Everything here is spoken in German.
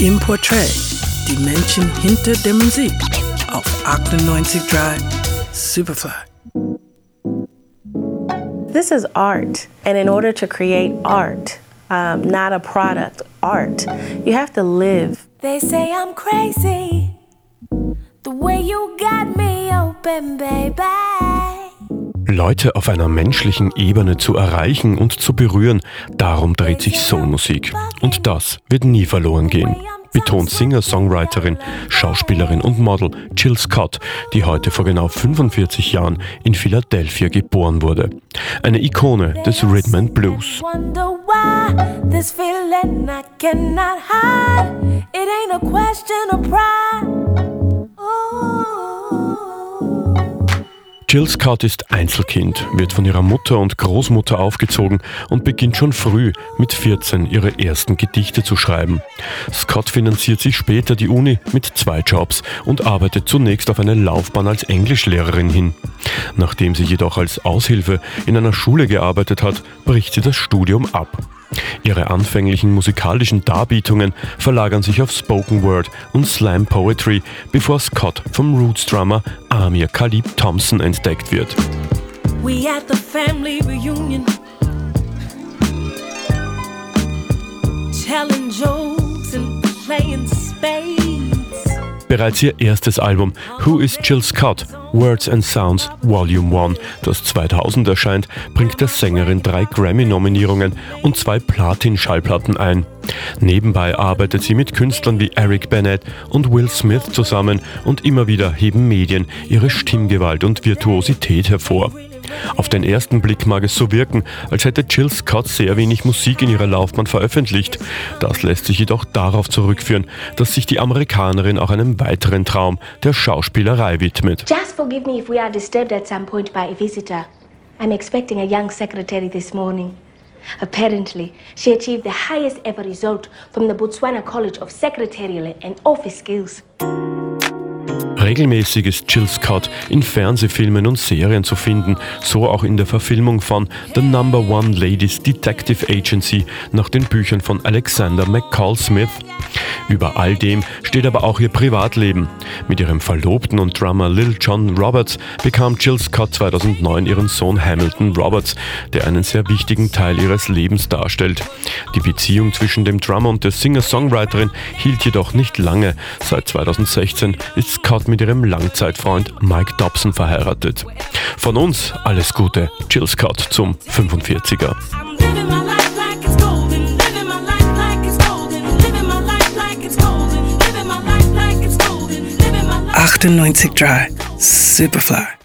im Portrait, die Menschen hinter der Musik auf 98.3 Superfly. This is art, and in order to create art, um, not a product, art, you have to live. They say I'm crazy, the way you got me open, baby. Leute auf einer menschlichen Ebene zu erreichen und zu berühren, darum dreht sich Soulmusik. Und das wird nie verloren gehen, betont Singer-Songwriterin, Schauspielerin und Model Jill Scott, die heute vor genau 45 Jahren in Philadelphia geboren wurde. Eine Ikone des Rhythm and Blues. This feeling I cannot hide. It ain't a question of pride. Jill Scott ist Einzelkind, wird von ihrer Mutter und Großmutter aufgezogen und beginnt schon früh mit 14 ihre ersten Gedichte zu schreiben. Scott finanziert sich später die Uni mit zwei Jobs und arbeitet zunächst auf eine Laufbahn als Englischlehrerin hin. Nachdem sie jedoch als Aushilfe in einer Schule gearbeitet hat, bricht sie das Studium ab. Ihre anfänglichen musikalischen Darbietungen verlagern sich auf Spoken Word und Slam Poetry, bevor Scott vom Roots-Drummer Amir Khalib Thompson entdeckt wird. We at the family reunion. Telling jokes and playing spades. Bereits ihr erstes Album Who is Jill Scott? Words and Sounds Volume 1, das 2000 erscheint, bringt der Sängerin drei Grammy-Nominierungen und zwei Platin-Schallplatten ein. Nebenbei arbeitet sie mit Künstlern wie Eric Bennett und Will Smith zusammen und immer wieder heben Medien ihre Stimmgewalt und Virtuosität hervor. Auf den ersten Blick mag es so wirken, als hätte Jill Scott sehr wenig Musik in ihrer Laufbahn veröffentlicht. Das lässt sich jedoch darauf zurückführen, dass sich die Amerikanerin auch einem weiteren Traum, der Schauspielerei widmet. Just forgive me if we are disturbed at some point by a visitor. I'm expecting a young secretary this morning. Apparently, she achieved the highest ever result from the Botswana College of Secretarial and Office Skills. Regelmäßig ist Jill Scott in Fernsehfilmen und Serien zu finden, so auch in der Verfilmung von The Number One Ladies Detective Agency nach den Büchern von Alexander McCall Smith. Über all dem steht aber auch ihr Privatleben. Mit ihrem Verlobten und Drummer Lil John Roberts bekam Jill Scott 2009 ihren Sohn Hamilton Roberts, der einen sehr wichtigen Teil ihres Lebens darstellt. Die Beziehung zwischen dem Drummer und der Singer-Songwriterin hielt jedoch nicht lange. Seit 2016 ist Scott mit ihrem Langzeitfreund Mike Dobson verheiratet. Von uns alles Gute, Jill Scott zum 45er. I'm living my life like it's golden. Living my life like it's golden. Living my life like it's golden. Living my life like it's golden. Living my life. 98.3 Superfly.